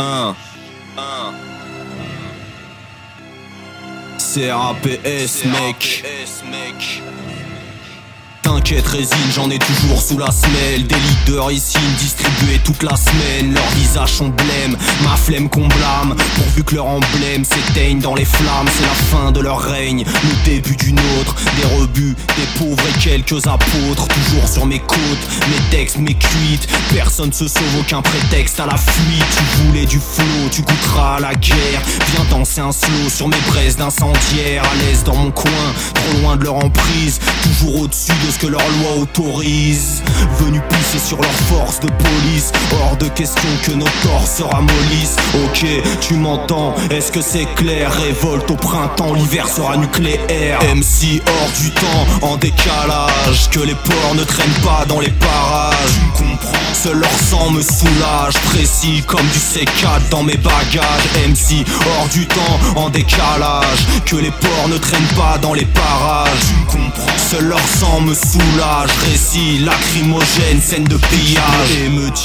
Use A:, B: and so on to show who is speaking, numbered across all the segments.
A: 1 1 CRAPS mec T'inquiète résine, j'en ai toujours sous la semelle. Des litres de ricine distribués toute la semaine. Leurs visages sont blêmes, ma flemme qu'on blâme. Pourvu que leur emblème s'éteigne dans les flammes. C'est la fin de leur règne, le début d'une autre. Des rebuts, des pauvres et quelques apôtres. Toujours sur mes côtes, mes textes, mes cuites Personne se sauve, aucun prétexte à la fuite. Tu voulais du flot, tu goûteras à la guerre. Viens danser un slow sur mes braises d'incendiaire. À l'aise dans mon coin, trop loin de leur emprise. Toujours au-dessus de ce que leur loi autorise. Venu pisser sur leur force de police. Hors de question que nos corps se ramollissent. Ok, tu m'entends, est-ce que c'est clair? Révolte au printemps, l'hiver sera nucléaire. MC hors du temps, en décalage. Que les porcs ne traînent pas dans les parages. Tu comprends, seul leur sang me soulage. Précis comme du C4 dans mes bagages. MC hors du temps, en décalage. Que les porcs ne traînent pas dans les parages seul leur sang me soulage. Récit lacrymogène, scène de pillage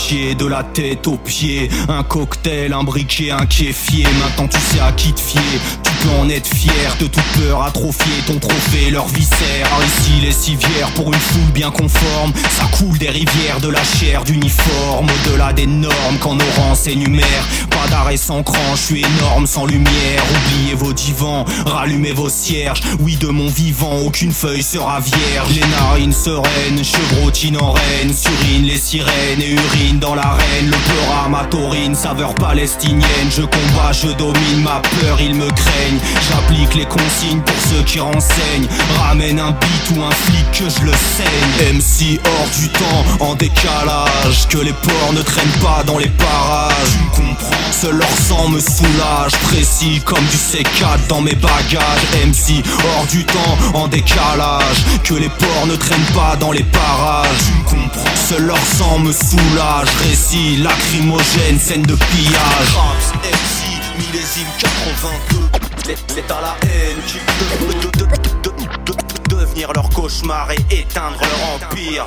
A: De la tête aux pieds. Un cocktail, un briquet, un kéfier Maintenant tu sais à qui te fier. Tu peux en être fier de toute peur atrophier Ton trophée, leur viscère. Ici les civières pour une foule bien conforme. Ça coule des rivières de la chair d'uniforme. Au-delà des normes quand nos rangs s'énumèrent Pas d'arrêt sans cran, je suis énorme sans lumière. Oubliez vos divans, rallumez vos cierges. Oui de mon vivant, aucune feuille sera vierge. Les narines sereines, chevrotine en reine. Surine les sirènes et urine dans l'arène Le pleurat ma taurine, saveur palestinienne. Je combats, je domine ma peur, ils me craignent J'applique les consignes pour ceux qui renseignent. Ramène un beat ou un flic que je le saigne. MC hors du temps, en décalage. Que les porcs ne traînent pas dans les parages. Tu comprends Seul leur sang me soulage. Précis comme du C4 dans mes bagages. MC hors du temps, en décalage. Que les porcs ne traînent pas dans les parages. Tu comprends Seul leur sang me soulage Récit lacrymogène, scène de pillage. Raps, MC, millésime 82 C'est à la haine qui de, de, de, de, devenir leur cauchemar et éteindre leur empire.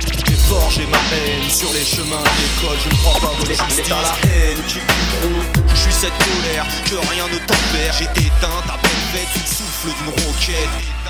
A: J'ai forgé ma haine sur les chemins d'école. Je ne crois pas aux justice C'est à la haine qui Je suis cette colère que rien ne tempère J'ai éteint ta belle le souffle d'une roquette